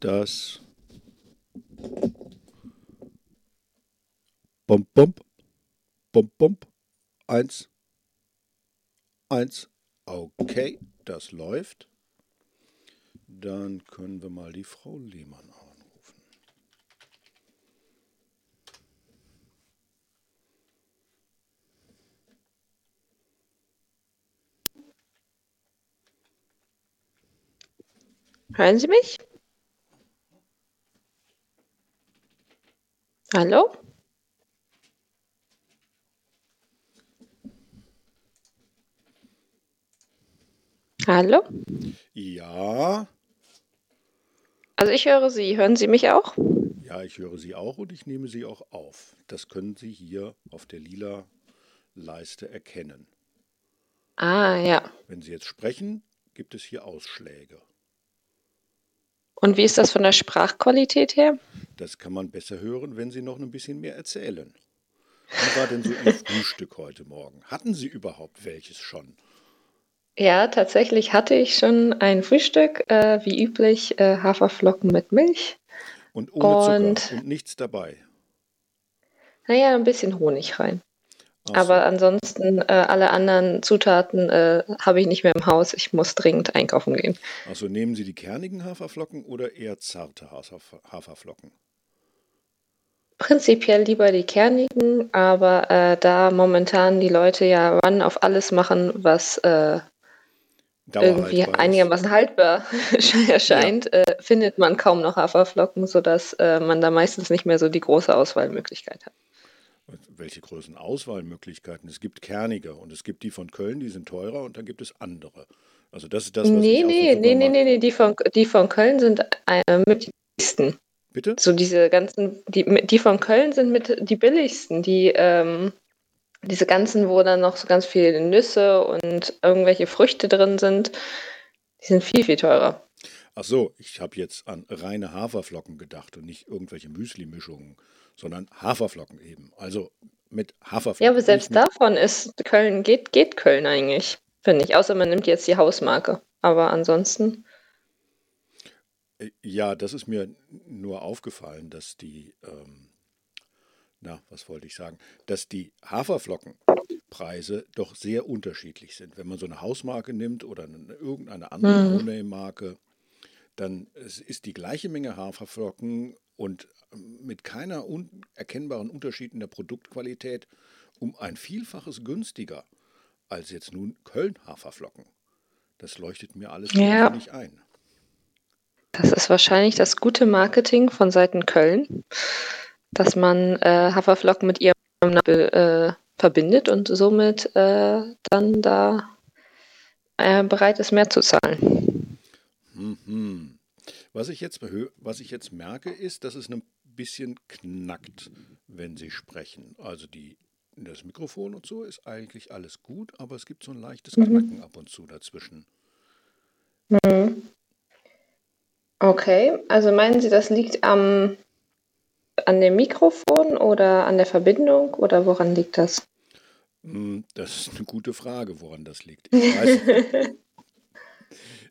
das Bump, Bump, Bump, Bump, eins, eins, okay, das läuft. Dann können wir mal die Frau Lehmann anrufen. Hören Sie mich? Hallo? Hallo? Ja, Also ich höre Sie. Hören Sie mich auch? ja, ich höre Sie auch und ich nehme Sie auch auf. Das können Sie hier auf der lila Leiste erkennen. Ah, ja. Wenn Sie jetzt sprechen, gibt es hier Ausschläge. Und wie ist das von der Sprachqualität her? Das kann man besser hören, wenn Sie noch ein bisschen mehr erzählen. Wie war denn so Ihr Frühstück heute Morgen? Hatten Sie überhaupt welches schon? Ja, tatsächlich hatte ich schon ein Frühstück, äh, wie üblich, äh, Haferflocken mit Milch Und ohne und Zucker und nichts dabei. naja, ein bisschen Honig rein. Aber so. ansonsten äh, alle anderen Zutaten äh, habe ich nicht mehr im Haus. Ich muss dringend einkaufen gehen. Also nehmen Sie die kernigen Haferflocken oder eher zarte Hafer- Haferflocken? Prinzipiell lieber die kernigen, aber äh, da momentan die Leute ja Run auf alles machen, was äh, irgendwie einigermaßen haltbar Ja. erscheint, äh, findet man kaum noch Haferflocken, sodass äh, man da meistens nicht mehr so die große Auswahlmöglichkeit hat. Welche großen Auswahlmöglichkeiten? Es gibt kernige und es gibt die von Köln, die sind teurer und dann gibt es andere. Also das ist das, was Nee, ich nee, nee, nee, nee, nee, die von, die von Köln sind äh, mit die billigsten. Bitte? So diese ganzen, die, die von Köln sind mit die billigsten, die ähm, diese ganzen, wo dann noch so ganz viele Nüsse und irgendwelche Früchte drin sind, die sind viel, viel teurer. Ach so, ich habe jetzt an reine Haferflocken gedacht und nicht irgendwelche Müsli-Mischungen, sondern Haferflocken eben. Also mit Ja, Haferflocken, aber nicht selbst davon ist Köln, geht, geht Köln eigentlich, finde ich. Außer man nimmt jetzt die Hausmarke. Aber ansonsten, Äh, Ja, das ist mir nur aufgefallen, dass die, ähm, na, was wollte ich sagen, dass die Haferflockenpreise doch sehr unterschiedlich sind. Wenn man so eine Hausmarke nimmt oder eine, irgendeine andere hm, No-Name-Marke, dann ist die gleiche Menge Haferflocken und mit keiner un erkennbaren Unterschied in der Produktqualität um ein Vielfaches günstiger als jetzt nun Köln-Haferflocken. Das leuchtet mir alles ja, nicht ein. das ist wahrscheinlich das gute Marketing von Seiten Köln, dass man äh, Haferflocken mit ihrem Namen äh, verbindet und somit äh, dann da äh, bereit ist, mehr zu zahlen. Mhm. Was ich jetzt, was ich jetzt merke, ist, dass es ein bisschen knackt, wenn Sie sprechen. Also die, das Mikrofon und so ist eigentlich alles gut, aber es gibt so ein leichtes Mhm. Knacken ab und zu dazwischen. Mhm. Okay, also meinen Sie, das liegt am, an dem Mikrofon oder an der Verbindung oder woran liegt das? Hm, Das ist eine gute Frage, woran das liegt. Ich weiß,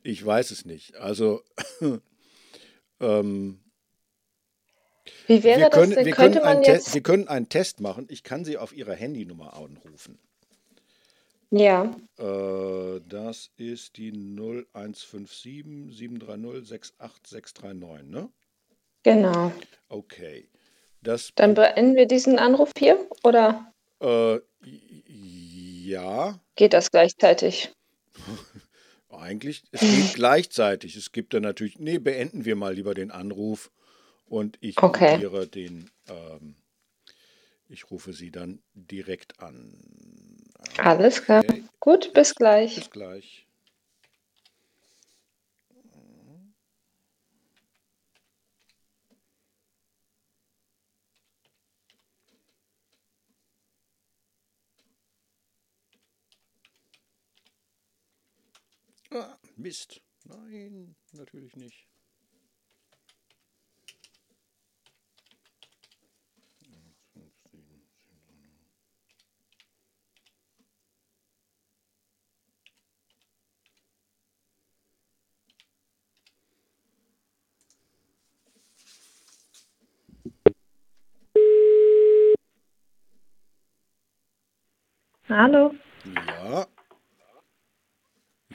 ich weiß es nicht. Also, ähm, Wie wir wäre das können, denn? wir Könnte man jetzt, wir können einen Test machen. Ich kann Sie auf Ihrer Handynummer anrufen. ja, Äh, das ist die 0157 730 68639, ne? genau. Okay. Das, Dann beenden wir diesen Anruf hier oder äh, ja, geht das gleichzeitig? eigentlich, es geht gleichzeitig. Es gibt dann natürlich, nee, beenden wir mal lieber den Anruf und ich Okay, probiere den, ähm, ich rufe Sie dann direkt an. alles klar. Okay, Gut, bis gleich. bis gleich. Ah, Mist. Nein, natürlich nicht. Hallo. Ja.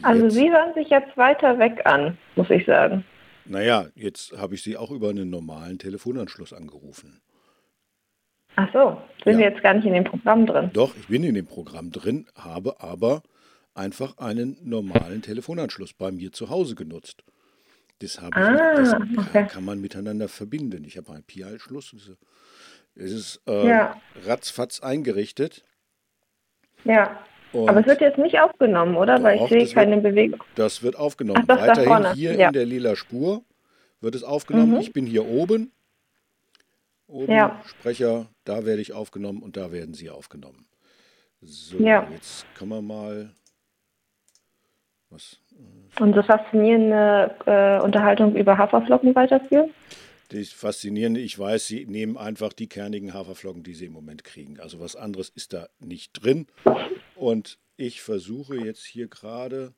Also Jetzt- Sie hören sich jetzt weiter weg an, muss ich sagen. Naja, jetzt habe ich Sie auch über einen normalen Telefonanschluss angerufen. Ach so, sind Ja. Sie jetzt gar nicht in dem Programm drin? Doch, ich bin in dem Programm drin, habe aber einfach einen normalen Telefonanschluss bei mir zu Hause genutzt. Das habe ich, Ah, das okay. kann, kann man miteinander verbinden. Ich habe einen Pi-Anschluss. Es ist äh, Ja. ratzfatz eingerichtet. Ja. Und Aber es wird jetzt nicht aufgenommen, oder? Weil Doch, ich sehe das wird- keine Bewegung. Das wird aufgenommen. Ach, Weiterhin vorne, hier ja. in der lila Spur wird es aufgenommen. Mhm. Ich bin hier oben. Oben Ja. Sprecher, da werde ich aufgenommen und da werden Sie aufgenommen. So, Ja. jetzt kann man mal. Was? Unsere faszinierende äh, Unterhaltung über Haferflocken weiterführen? Das Faszinierende, ich weiß, Sie nehmen einfach die kernigen Haferflocken, die Sie im Moment kriegen. Also was anderes ist da nicht drin. Und ich versuche jetzt hier gerade.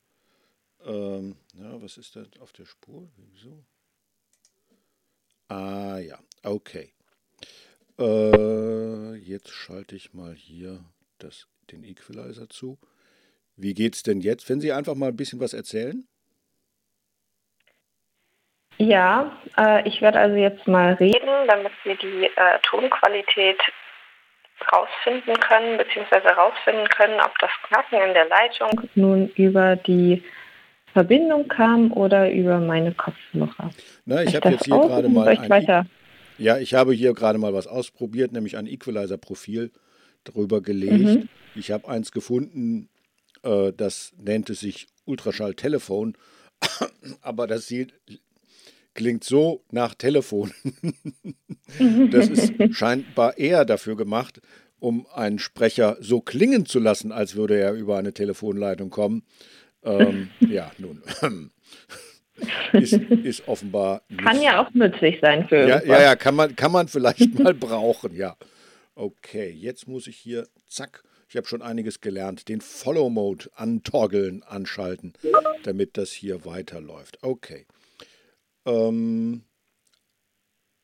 Ähm, ja, was ist da auf der Spur? Wieso? Ah ja, okay. Äh, jetzt schalte ich mal hier das, den Equalizer zu. Wie geht's denn jetzt? Wenn Sie einfach mal ein bisschen was erzählen? Ja, äh, ich werde also jetzt mal reden, damit wir die äh, Tonqualität rausfinden können, beziehungsweise rausfinden können, ob das Knacken in der Leitung nun über die Verbindung kam oder über meine Kopfhörer. Na, ich habe jetzt hier gerade mal ich ein? Ja, ich habe hier gerade mal was ausprobiert, nämlich ein Equalizer-Profil drüber gelegt. Mhm. Ich habe eins gefunden, äh, das nannte sich Ultraschall-Telefon, aber das sieht, klingt so nach Telefon. das ist scheinbar eher dafür gemacht, um einen Sprecher so klingen zu lassen, als würde er über eine Telefonleitung kommen. Ähm, ja, nun. ist, ist offenbar nicht Kann ja auch nützlich sein für ja, ja, ja, kann man, kann man vielleicht mal brauchen, ja. Okay, jetzt muss ich hier, zack, ich habe schon einiges gelernt, den Follow-Mode antoggeln, anschalten, damit das hier weiterläuft. Okay. Ähm,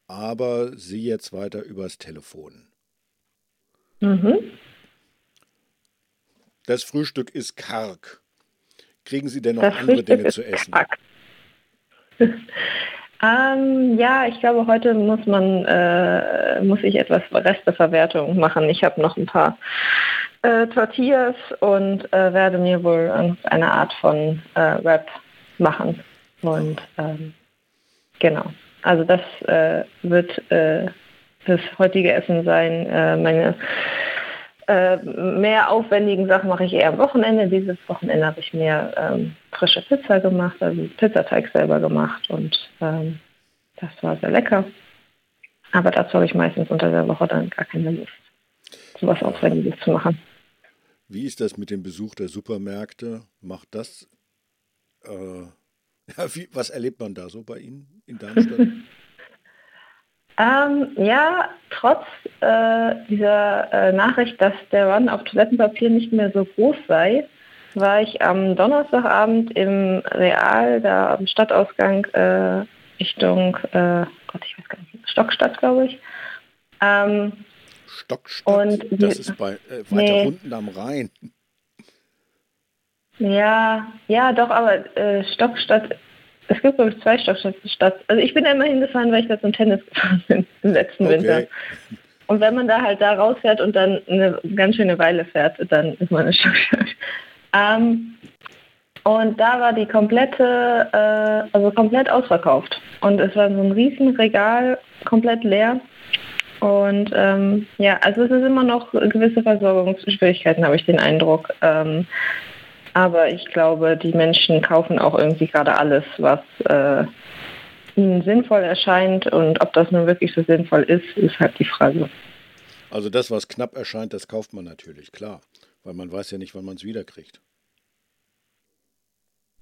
aber Sie jetzt weiter übers Telefon. Mhm. Das Frühstück ist karg. Kriegen Sie denn noch Das andere Frühstück Dinge zu essen? karg. Ähm, ja, ich glaube, heute muss man, äh, muss ich etwas Resteverwertung machen. Ich habe noch ein paar äh, Tortillas und äh, werde mir wohl eine Art von äh, Wrap machen. Und ähm, genau. Also das äh, wird äh, das heutige Essen sein. Äh, meine äh, mehr aufwendigen Sachen mache ich eher am Wochenende. Dieses Wochenende habe ich mir ähm, frische Pizza gemacht, also Pizzateig selber gemacht und ähm, das war sehr lecker. Aber dazu habe ich meistens unter der Woche dann gar keine Lust, so was Aufwendiges zu machen. Wie ist das mit dem Besuch der Supermärkte? Macht das, äh, ja, wie, was erlebt man da so bei Ihnen in Darmstadt? Ähm, ja, trotz äh, dieser äh, Nachricht, dass der Run auf Toilettenpapier nicht mehr so groß sei, war ich am Donnerstagabend im Real, da am Stadtausgang äh, Richtung, äh, Gott, ich weiß gar nicht, Stockstadt, glaube ich. Ähm, Stockstadt, Und das ist bei, äh, weiter Nee. unten am Rhein. Ja, ja, doch, aber äh, Stockstadt, es gibt, glaube ich, zwei Stockstadt. Also ich bin da immer hingefahren, weil ich da zum Tennis gefahren bin im letzten Winter. Okay. Und wenn man da halt da rausfährt und dann eine ganz schöne Weile fährt, dann ist man eine Stockstadt. Ähm, und da war die komplette, äh, also komplett ausverkauft. Und es war so ein riesen Regal, komplett leer. Und ähm, ja, also es ist immer noch gewisse Versorgungsschwierigkeiten, habe ich den Eindruck. Ähm, aber ich glaube, die Menschen kaufen auch irgendwie gerade alles, was äh, ihnen sinnvoll erscheint. Und ob das nun wirklich so sinnvoll ist, ist halt die Frage. Also das, was knapp erscheint, das kauft man natürlich, klar. Weil man weiß ja nicht, wann man es wiederkriegt.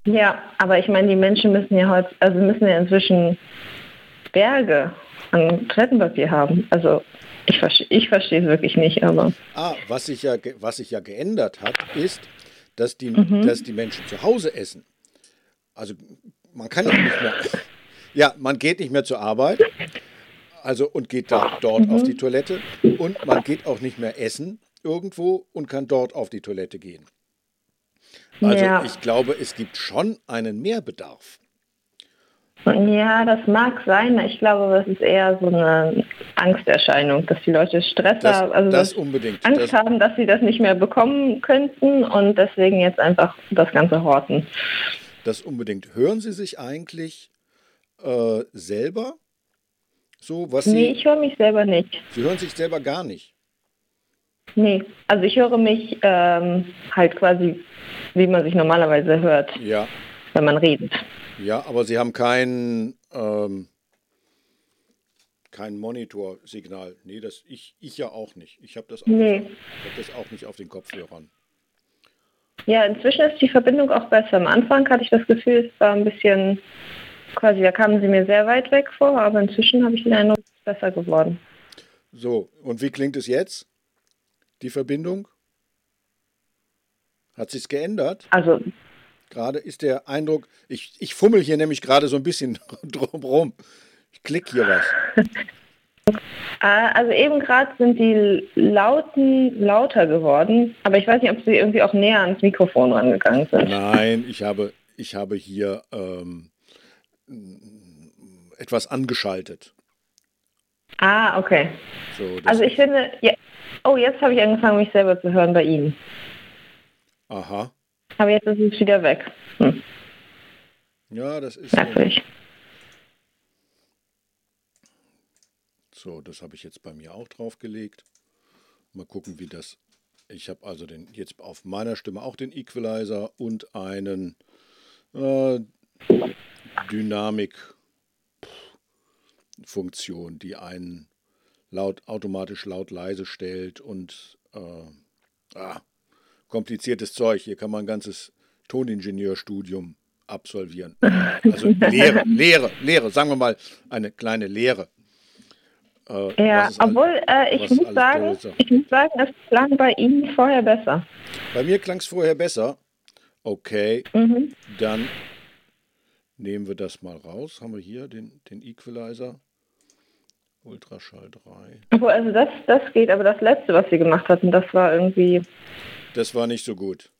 Ja, aber ich meine, die Menschen müssen ja heute, also müssen ja inzwischen Berge an Toilettenpapier haben. Also ich verstehe ich verstehe es wirklich nicht, aber Ah, was sich ja, was sich ja geändert hat, ist, dass die, Mhm. dass die Menschen zu Hause essen. Also man kann ja nicht mehr. Ja, man geht nicht mehr zur Arbeit. Also und geht da, dort Mhm. auf die Toilette und man geht auch nicht mehr essen, irgendwo und kann dort auf die Toilette gehen. Also Ja. ich glaube, es gibt schon einen Mehrbedarf. Ja, das mag sein. Ich glaube, das ist eher so eine Angsterscheinung, dass die Leute Stress Das, haben, also das dass unbedingt. Angst Das, haben, dass sie das nicht mehr bekommen könnten und deswegen jetzt einfach das Ganze horten. das unbedingt. Hören Sie sich eigentlich äh, selber so, was Nee, Sie. ich höre mich selber nicht. Sie hören sich selber gar nicht. Nee, also ich höre mich ähm, halt quasi, wie man sich normalerweise hört, Ja, wenn man redet. Ja, aber Sie haben kein, ähm, kein Monitorsignal. Nee, das ich, ich ja auch nicht. Ich habe das, auch Nee. nicht- ich hab das auch nicht auf den Kopfhörern. Ja, inzwischen ist die Verbindung auch besser. Am Anfang hatte ich das Gefühl, es war ein bisschen, quasi, da kamen sie mir sehr weit weg vor, aber inzwischen habe ich den Eindruck, es ist besser geworden. So, und wie klingt es jetzt? Die Verbindung? Hat sich's geändert? Also, Gerade ist der Eindruck, ich, ich fummel hier nämlich gerade so ein bisschen drumrum. Ich klick hier was. äh, also eben gerade sind die Lauten lauter geworden, aber ich weiß nicht, ob sie irgendwie auch näher ans Mikrofon rangegangen sind. Nein, ich habe, ich habe hier ähm, etwas angeschaltet. Ah, okay. So, Also ich finde, ja, oh, jetzt habe ich angefangen, mich selber zu hören bei Ihnen. aha. Aber jetzt ist es wieder weg. Hm, Ja, das ist. merkwürdig. So, das habe ich jetzt bei mir auch draufgelegt. Mal gucken, wie das. Ich habe also den, jetzt auf meiner Stimme auch den Equalizer und einen äh, Dynamik-Funktion, die einen laut, automatisch laut leise stellt und äh, ah, kompliziertes Zeug. Hier kann man ein ganzes Toningenieurstudium absolvieren. Also Lehre, Lehre, Lehre, sagen wir mal eine kleine Lehre. Äh, Ja, obwohl äh, ich muss sagen, ich muss sagen, es klang bei Ihnen vorher besser. Bei mir klang es vorher besser. Okay, Mhm. dann nehmen wir das mal raus. Haben wir hier den, den Equalizer. Ultraschall 3. Obwohl, also das, das geht, aber das letzte, was Sie gemacht hatten, das war irgendwie, Das war nicht so gut.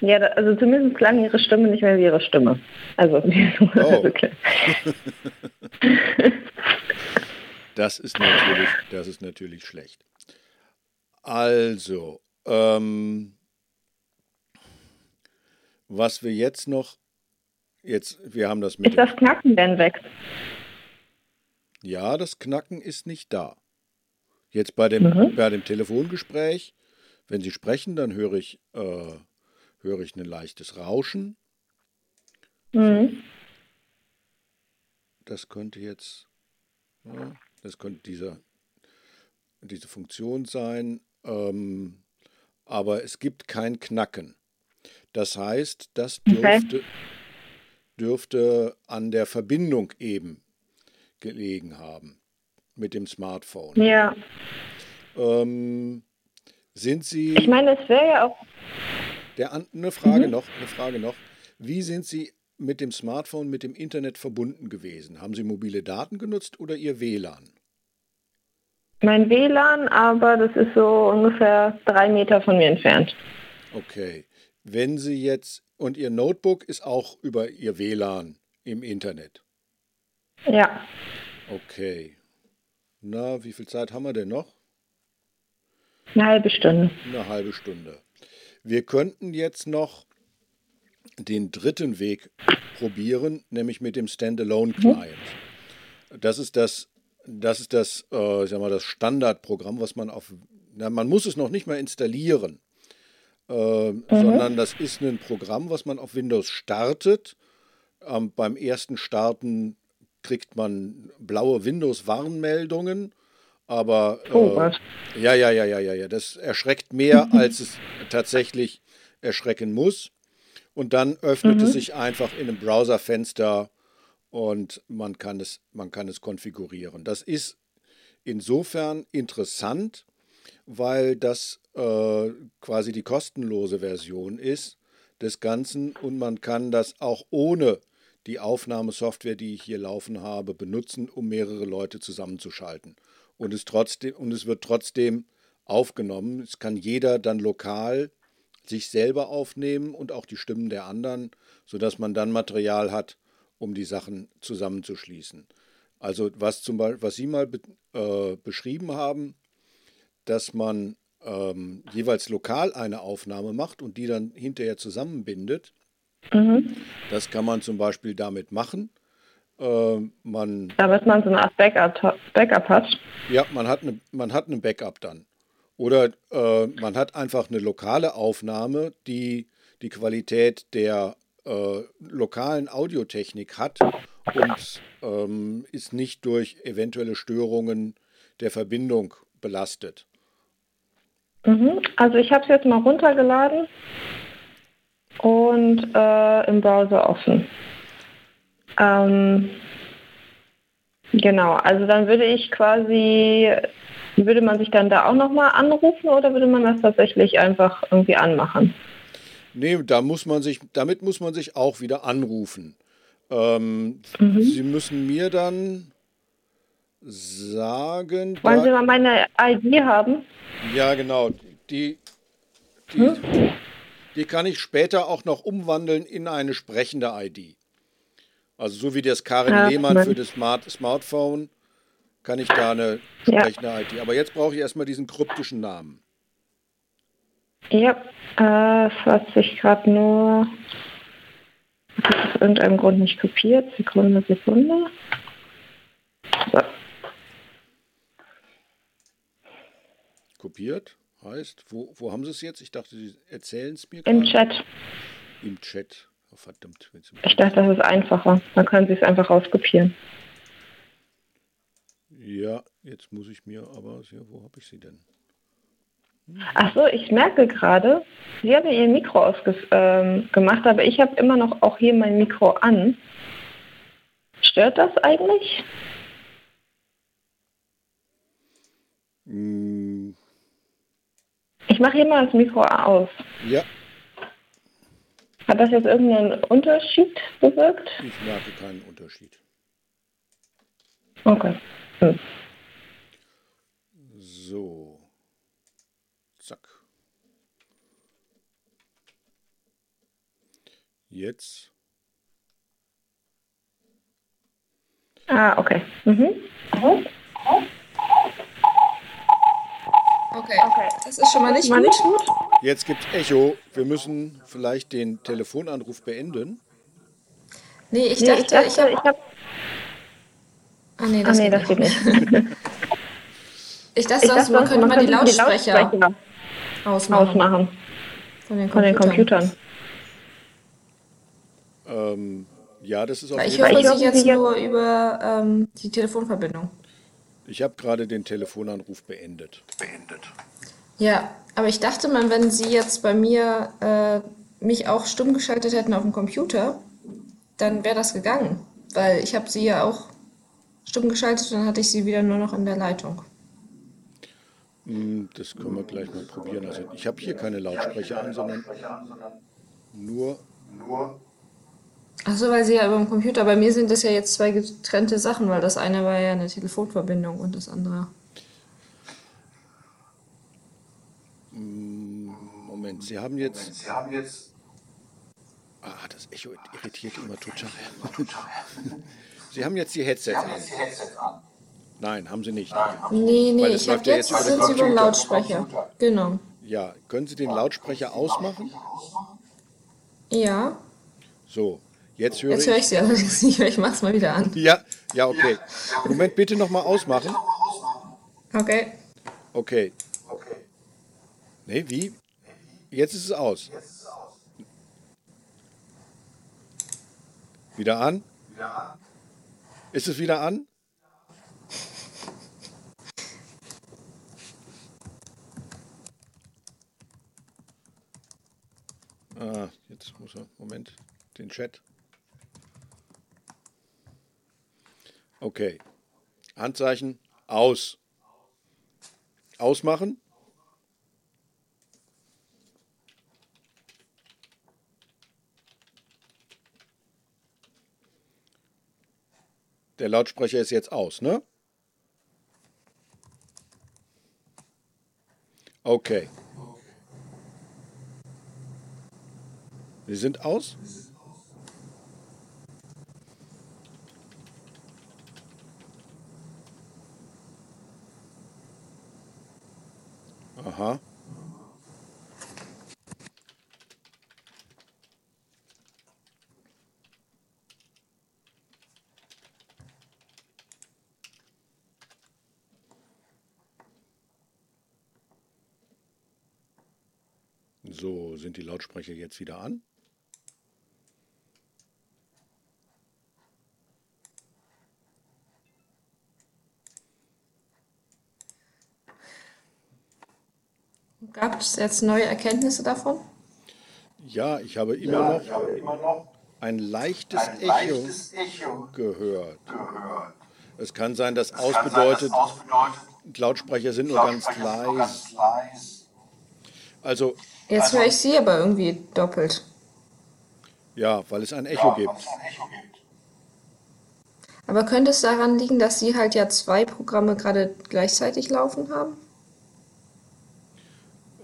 ja, also zumindest klang Ihre Stimme nicht mehr wie Ihre Stimme. Also, Oh. Das ist natürlich, das ist natürlich schlecht. Also, ähm, was wir jetzt noch, jetzt, wir haben das mit Ist das Knacken denn weg? Ja, das Knacken ist nicht da. Jetzt bei dem, Mhm. bei dem Telefongespräch, wenn Sie sprechen, dann höre ich, äh, höre ich ein leichtes Rauschen. Mhm. Das könnte jetzt, ja, das könnte dieser, diese Funktion sein, ähm, aber es gibt kein Knacken. Das heißt, das Okay. dürfte, dürfte an der Verbindung eben gelegen haben mit dem Smartphone. Ja, Ähm, sind Sie, ich meine, es wäre ja auch, der, eine Frage Mhm. noch, eine Frage noch, wie sind Sie mit dem Smartphone, mit dem Internet verbunden gewesen? Haben Sie mobile Daten genutzt oder Ihr WLAN? mein WLAN, aber das ist so ungefähr drei Meter von mir entfernt. Okay. Wenn Sie jetzt, und Ihr Notebook ist auch über Ihr WLAN im Internet. Ja, Okay. Na, wie viel Zeit haben wir denn noch? Eine halbe Stunde. Eine halbe Stunde. Wir könnten jetzt noch den dritten Weg probieren, nämlich mit dem Standalone-Client. Das ist das, das ist das, äh, ich sag mal, das Standardprogramm, was man auf, na, man muss es noch nicht mal installieren, äh, sondern das ist ein Programm, was man auf Windows startet. Ähm, beim ersten Starten kriegt man blaue Windows-Warnmeldungen, aber Oh, äh, was? ja, ja, ja, ja, ja, ja. Das erschreckt mehr, als es tatsächlich erschrecken muss. Und dann öffnet es sich einfach in einem Browserfenster und man kann es, man kann es konfigurieren. Das ist insofern interessant, weil das äh, quasi die kostenlose Version ist des Ganzen und man kann das auch ohne die Aufnahmesoftware, die ich hier laufen habe, benutzen, um mehrere Leute zusammenzuschalten. Und es, trotzdem, und es wird trotzdem aufgenommen. Es kann jeder dann lokal sich selber aufnehmen und auch die Stimmen der anderen, sodass man dann Material hat, um die Sachen zusammenzuschließen. Also was zum Beispiel, was Sie mal be äh, beschrieben haben, dass man ähm, jeweils lokal eine Aufnahme macht und die dann hinterher zusammenbindet. Mhm. Das kann man zum Beispiel damit machen. Äh, man, damit man so eine Art Backup, Backup hat. Ja, man hat eine, man hat eine Backup dann. Oder äh, man hat einfach eine lokale Aufnahme, die die Qualität der äh, lokalen Audiotechnik hat und ähm, ist nicht durch eventuelle Störungen der Verbindung belastet. Mhm. Also ich habe es jetzt mal runtergeladen und äh, im Browser offen. Ähm, genau, also dann würde ich quasi würde man sich dann da auch nochmal anrufen oder würde man das tatsächlich einfach irgendwie anmachen? Nee, da muss man sich, damit muss man sich auch wieder anrufen. Ähm, mhm. Sie müssen mir dann sagen. Wollen Sie mal meine ID haben? Ja, genau. Die, die, hm? die kann ich später auch noch umwandeln in eine sprechende ID. Also so wie das Karin ja, Lehmann für das Smart Smartphone kann ich da eine sprechende ja. Aber jetzt brauche ich erstmal diesen kryptischen Namen. Ja, äh, was ich gerade nur hat aus irgendeinem Grund nicht kopiert. Sekunde, Sekunde. So. Kopiert heißt, wo, wo haben Sie es jetzt? Ich dachte, Sie erzählen es mir. Im grad. Chat. Im Chat. Oh, verdammt. Ich dachte, das ist einfacher. Dann können Sie es einfach rauskopieren. Ja, jetzt muss ich mir aber, ja, wo habe ich sie denn? Ach so, ich merke gerade, Sie haben Ihr Mikro ausgemacht, ähm, aber ich habe immer noch auch hier mein Mikro an. Stört das eigentlich? Hm. Ich mache hier mal das Mikro aus. Ja. Hat das jetzt irgendeinen Unterschied bewirkt? Ich merke keinen Unterschied. Okay. So. Zack. Jetzt. Ah, okay. Mhm. Okay. okay, das ist schon mal nicht, mal nicht gut. Jetzt gibt Echo. Wir müssen vielleicht den Telefonanruf beenden. Nee, ich dachte, ich, dachte, ich habe... Hab Ah, nee, das, ah, nee, geht, das geht nicht. ich dachte, ich dachte man könnte man, die Lautsprecher, die Lautsprecher ausmachen. ausmachen. Von den Computern. Von den Computern. Ähm, ja, das ist auf jeden Fall. Ich höre Sie jetzt nur über ähm, die Telefonverbindung. Ich habe gerade den Telefonanruf beendet. Beendet. Ja, aber ich dachte mal, wenn Sie jetzt bei mir äh, mich auch stumm geschaltet hätten auf dem Computer, dann wäre das gegangen. Weil ich habe Sie ja auch stumm geschaltet, dann hatte ich sie wieder nur noch in der Leitung. Hm, das können wir gleich mal probieren. Also ich habe hier keine Lautsprecher an, sondern nur. nur Achso, weil sie ja über dem Computer. Bei mir sind das ja jetzt zwei getrennte Sachen, weil das eine war ja eine Telefonverbindung und das andere. Hm, Moment, Sie haben jetzt. Sie haben jetzt. Ah, das Echo irritiert immer total. Sie haben jetzt die Headsets an. Nein, haben Sie nicht. Nee, nee, ich habe jetzt, jetzt sind Sie über Lautsprecher. Genau. Ja, können Sie den Lautsprecher ausmachen? Ja. So, jetzt höre jetzt ich. Jetzt höre ich Sie nicht, ich mache es mal wieder an. Ja, ja, okay. Moment, bitte nochmal ausmachen. Okay. Okay. Nee, wie? Jetzt ist es aus. Wieder an? Ist es wieder an? Ah, jetzt muss er, Moment, den Chat. Okay. Handzeichen aus. Ausmachen. Der Lautsprecher ist jetzt aus, ne? Okay. Sie sind aus? Aha. Sind die Lautsprecher jetzt wieder an? Gab es jetzt neue Erkenntnisse davon? Ja, ich habe immer, noch, ein leichtes, Echo, gehört. Es kann sein, dass aus bedeutet, Lautsprecher sind nur ganz leise. Also, Jetzt höre ich Sie aber irgendwie doppelt. ja, weil es ein Echo gibt. Aber könnte es daran liegen, dass Sie halt ja zwei Programme gerade gleichzeitig laufen haben?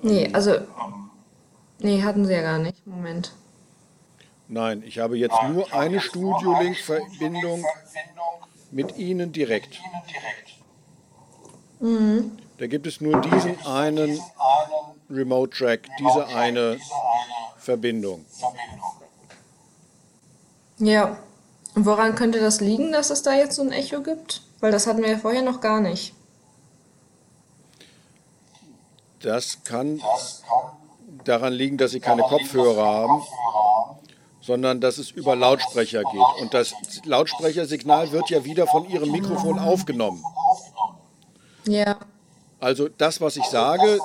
Nee, also. Nee, hatten Sie ja gar nicht. Moment. Nein, ich habe jetzt nur eine Studio-Link-Verbindung mit Ihnen direkt. Da gibt es nur diesen einen Remote-Track, diese eine Verbindung. Ja. Und woran könnte das liegen, dass es da jetzt so ein Echo gibt? Weil das hatten wir ja vorher noch gar nicht. Das kann daran liegen, dass Sie keine Kopfhörer haben, sondern dass es über Lautsprecher geht. Und das Lautsprechersignal wird ja wieder von Ihrem Mikrofon aufgenommen. Ja. Also das, was ich sage,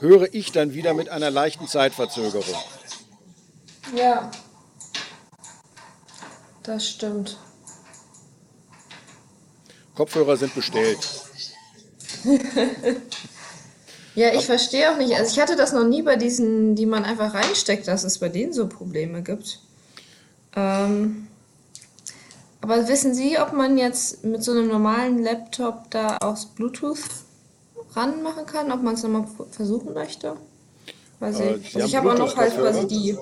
höre ich dann wieder mit einer leichten Zeitverzögerung. Ja. Das stimmt. Kopfhörer sind bestellt. Ja, ich verstehe auch nicht. Also ich hatte das noch nie bei diesen, die man einfach reinsteckt, dass es bei denen so Probleme gibt. Ähm, aber wissen Sie, ob man jetzt mit so einem normalen Laptop da auch Bluetooth ranmachen kann? Ob man es nochmal versuchen möchte? Weiß Äh, ich. Also ich habe auch noch halt quasi Bluetooth-Kopfhörer? die.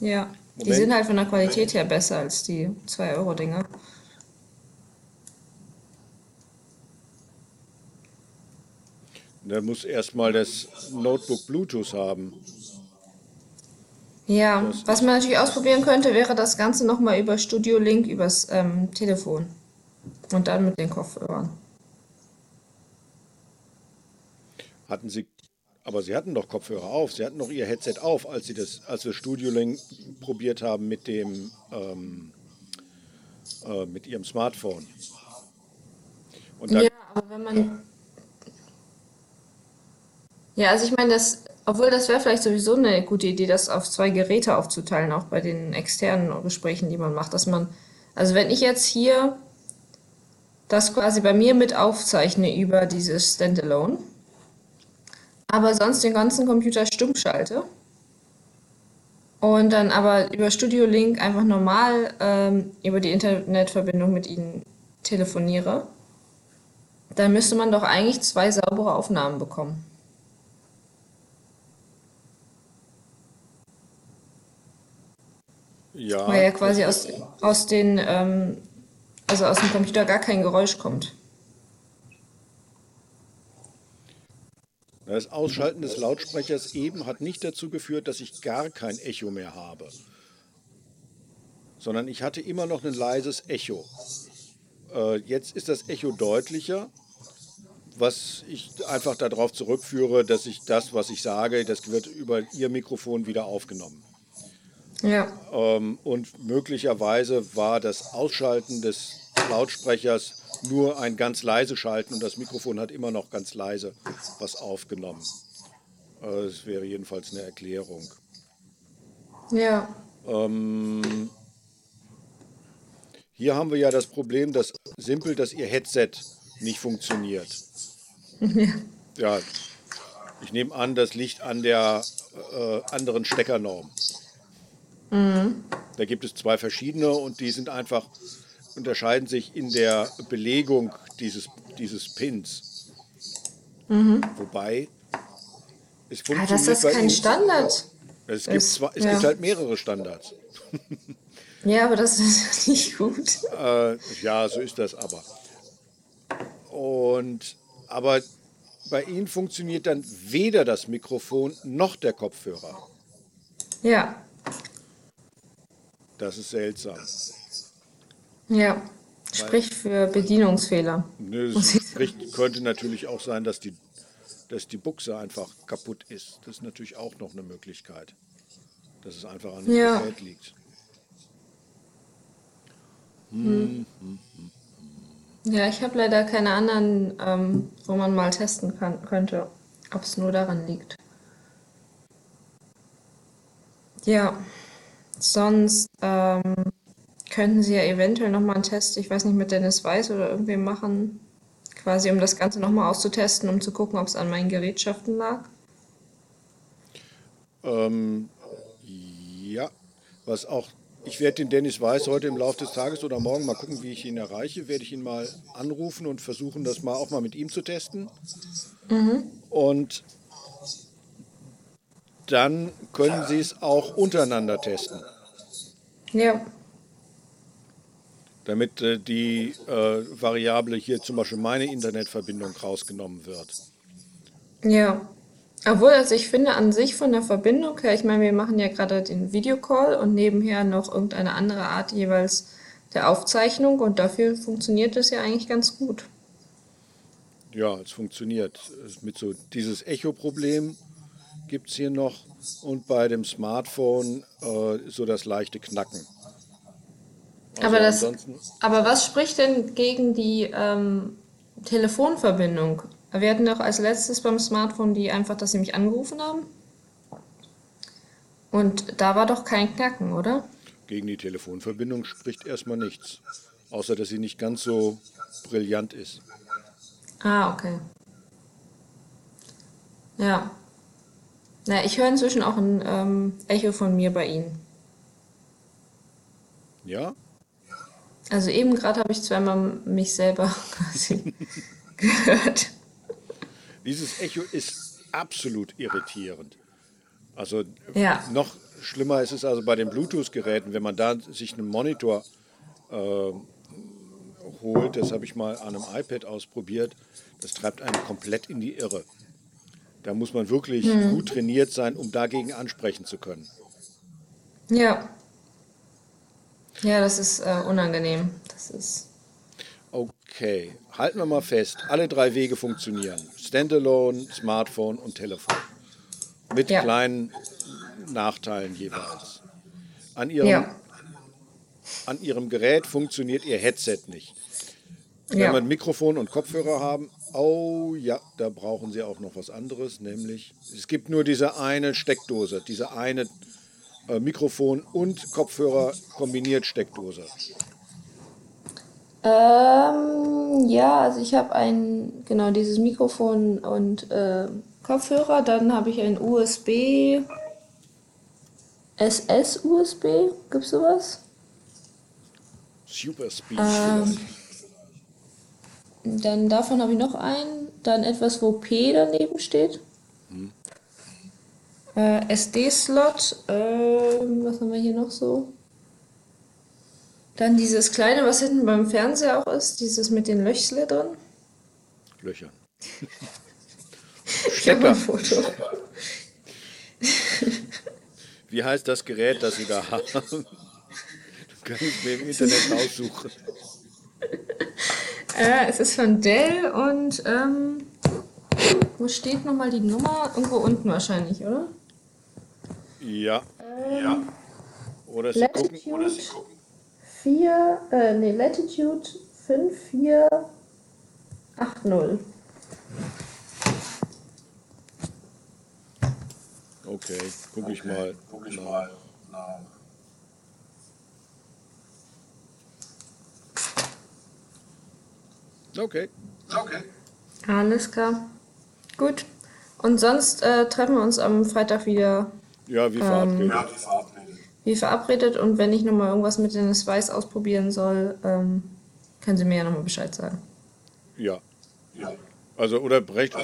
Ja, die Moment. sind halt von der Qualität her besser als die 2-Euro-Dinger. Da muss erstmal das Notebook Bluetooth haben. Ja, Das was man natürlich ausprobieren könnte, wäre das Ganze nochmal über Studio Link übers ähm, Telefon. Und dann mit den Kopfhörern. Hatten Sie, aber Sie hatten doch Kopfhörer auf, Sie hatten doch Ihr Headset auf, als Sie das, als wir Studio Link probiert haben mit dem, ähm, äh, mit Ihrem Smartphone. Ja, aber wenn man. Ja, also ich meine, das, obwohl das wäre vielleicht sowieso eine gute Idee, das auf zwei Geräte aufzuteilen, auch bei den externen Gesprächen, die man macht, dass man, also wenn ich jetzt hier das quasi bei mir mit aufzeichne über dieses Standalone, aber sonst den ganzen Computer stumm schalte und dann aber über Studio Link einfach normal ähm, über die Internetverbindung mit Ihnen telefoniere, dann müsste man doch eigentlich zwei saubere Aufnahmen bekommen. ja, Weil ja quasi aus, aus den, ähm, also aus dem Computer gar kein Geräusch kommt. Das Ausschalten des Lautsprechers eben hat nicht dazu geführt, dass ich gar kein Echo mehr habe, sondern ich hatte immer noch ein leises Echo. Äh, jetzt ist das Echo deutlicher, was ich einfach darauf zurückführe, dass ich das, was ich sage, das wird über Ihr Mikrofon wieder aufgenommen. Ja, Ähm, und möglicherweise war das Ausschalten des Lautsprechers nur ein ganz leise Schalten und das Mikrofon hat immer noch ganz leise was aufgenommen. Äh, Das wäre jedenfalls eine Erklärung. ja, Ähm, hier haben wir ja das Problem, dass simpel, dass Ihr Headset nicht funktioniert. Ja, ich nehme an, das liegt an der äh, anderen Steckernorm. Da gibt es zwei verschiedene und die sind einfach, unterscheiden sich in der Belegung dieses, dieses Pins. Wobei Es Ah, dass das bei kein ihm- Standard Es, gibt, ist, zwar, es ja. gibt halt mehrere Standards. Ja, aber das ist nicht gut. Äh, ja, so ist das aber. Und aber bei Ihnen funktioniert dann weder das Mikrofon noch der Kopfhörer. Ja, Das ist seltsam. Ja. Spricht für Bedienungsfehler. Nö, Es spricht, könnte natürlich auch sein, dass die, dass die Buchse einfach kaputt ist. Das ist natürlich auch noch eine Möglichkeit. Dass es einfach an dem Ja. Gerät liegt. Ja, ich habe leider keine anderen, ähm, wo man mal testen kann, könnte, ob es nur daran liegt. Ja, sonst ähm, könnten Sie ja eventuell nochmal einen Test, ich weiß nicht, mit Dennis Weiß oder irgendwem machen, quasi um das Ganze nochmal auszutesten, um zu gucken, ob es an meinen Gerätschaften lag. Ähm, ja, was auch, ich werde den Dennis Weiß heute im Laufe des Tages oder morgen mal gucken, wie ich ihn erreiche, werde ich ihn mal anrufen und versuchen, das mal auch mal mit ihm zu testen. Und dann können Sie es auch untereinander testen, Ja, damit äh, die äh, Variable hier zum Beispiel meine Internetverbindung rausgenommen wird. ja. Obwohl, also ich finde an sich von der Verbindung her, ich meine, wir machen ja gerade den Videocall und nebenher noch irgendeine andere Art jeweils der Aufzeichnung und dafür funktioniert es ja eigentlich ganz gut. Ja, es funktioniert. Mit so dieses Echo-Problem gibt es hier noch und bei dem Smartphone äh, so das leichte Knacken. Also Aber das, aber was spricht denn gegen die ähm, Telefonverbindung? Wir hatten doch als letztes beim Smartphone die einfach, dass sie mich angerufen haben. Und da war doch kein Knacken, oder? gegen die Telefonverbindung spricht erstmal nichts. Außer dass sie nicht ganz so brillant ist. Ah, okay. Ja. Na, ich höre inzwischen auch ein ähm, Echo von mir bei Ihnen. Ja? Also eben gerade habe ich zweimal mich selber gehört. Dieses Echo ist absolut irritierend. Also Ja. noch schlimmer ist es also bei den Bluetooth-Geräten, wenn man da sich einen Monitor äh, holt, das habe ich mal an einem iPad ausprobiert, das treibt einen komplett in die Irre. Da muss man wirklich gut trainiert sein, um dagegen ansprechen zu können. Ja. Ja, das ist äh, unangenehm. Das ist. Okay, halten wir mal fest, alle drei Wege funktionieren. Standalone, Smartphone und Telefon. Mit Ja. kleinen Nachteilen jeweils. An ihrem, Ja. an ihrem Gerät funktioniert ihr Headset nicht. Wenn Ja. wir ein Mikrofon und Kopfhörer haben, oh ja, da brauchen sie auch noch was anderes, nämlich es gibt nur diese eine Steckdose, diese eine Mikrofon und Kopfhörer kombiniert Steckdose. Ähm, ja, also ich habe ein, genau, dieses Mikrofon und äh, Kopfhörer. Dann habe ich ein USB, SS-USB, gibt's sowas? Super Speed. Ähm, Dann davon habe ich noch einen. Dann etwas, wo P daneben steht. Äh, SD-Slot. Ähm, was haben wir hier noch so? Dann dieses kleine, was hinten beim Fernseher auch ist, dieses mit den Löchle drin. Löchern. Ich habe ein Stecker. Foto. Wie heißt das Gerät, das Sie da haben? Du kannst es mir im Internet aussuchen. Äh, es ist von Dell und ähm, wo steht nochmal die Nummer? Irgendwo unten wahrscheinlich, oder? Ja. ja. Oder Sie gucken. Oder Sie Latitude 4, äh, nee, Latitude 5480. Okay, gucke ich mal. Guck ich mal. Okay. Okay. Alles klar. Gut. Und sonst äh, treffen wir uns am Freitag wieder Ja, wie verabredet. wie verabredet. Und wenn ich nochmal irgendwas mit Dennis Weiß ausprobieren soll, ähm, können Sie mir ja nochmal Bescheid sagen. Ja. Also, oder brecht,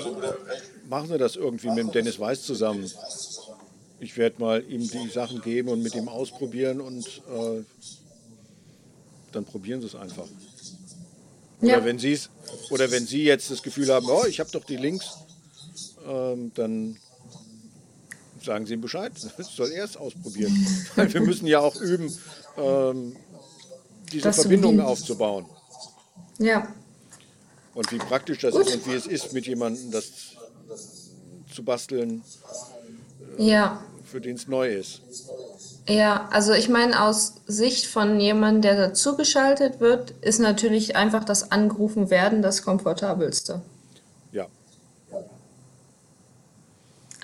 machen Sie das irgendwie mit dem Dennis Weiß zusammen. Ich werde mal ihm die Sachen geben und mit ihm ausprobieren und äh, dann probieren Sie es einfach. Ja. Oder, wenn Sie's, oder wenn Sie jetzt das Gefühl haben, oh, ich habe doch die Links, ähm, dann sagen Sie ihm Bescheid. soll er es ausprobieren. Weil wir müssen ja auch üben, ähm, diese das Verbindungen aufzubauen. Ja. Und wie praktisch das Gut. ist und wie es ist, mit jemandem das zu basteln, äh, ja. für den es neu ist. Ja, also ich meine, aus Sicht von jemandem, der dazugeschaltet wird, ist natürlich einfach das Angerufen werden das komfortabelste.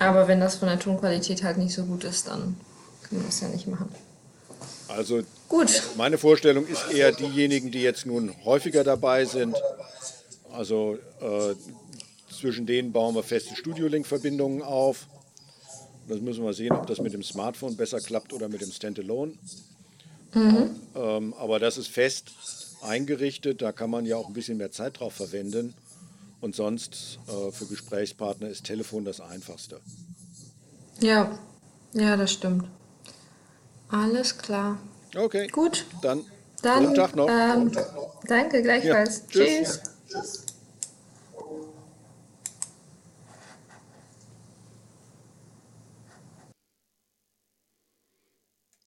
Aber wenn das von der Tonqualität halt nicht so gut ist, dann können wir das ja nicht machen. Also Gut. meine Vorstellung ist eher diejenigen, die jetzt nun häufiger dabei sind. Also äh, zwischen denen bauen wir feste Studio-Link-Verbindungen auf. Das müssen wir sehen, ob das mit dem Smartphone besser klappt oder mit dem Standalone. Mhm. Ähm, aber das ist fest eingerichtet, da kann man ja auch ein bisschen mehr Zeit drauf verwenden. Und sonst äh, für Gesprächspartner ist Telefon das einfachste. Ja, ja, das stimmt. Alles klar. Okay. Gut. Dann, Dann guten Tag noch. Ähm, danke, gleichfalls. Ja, tschüss. tschüss.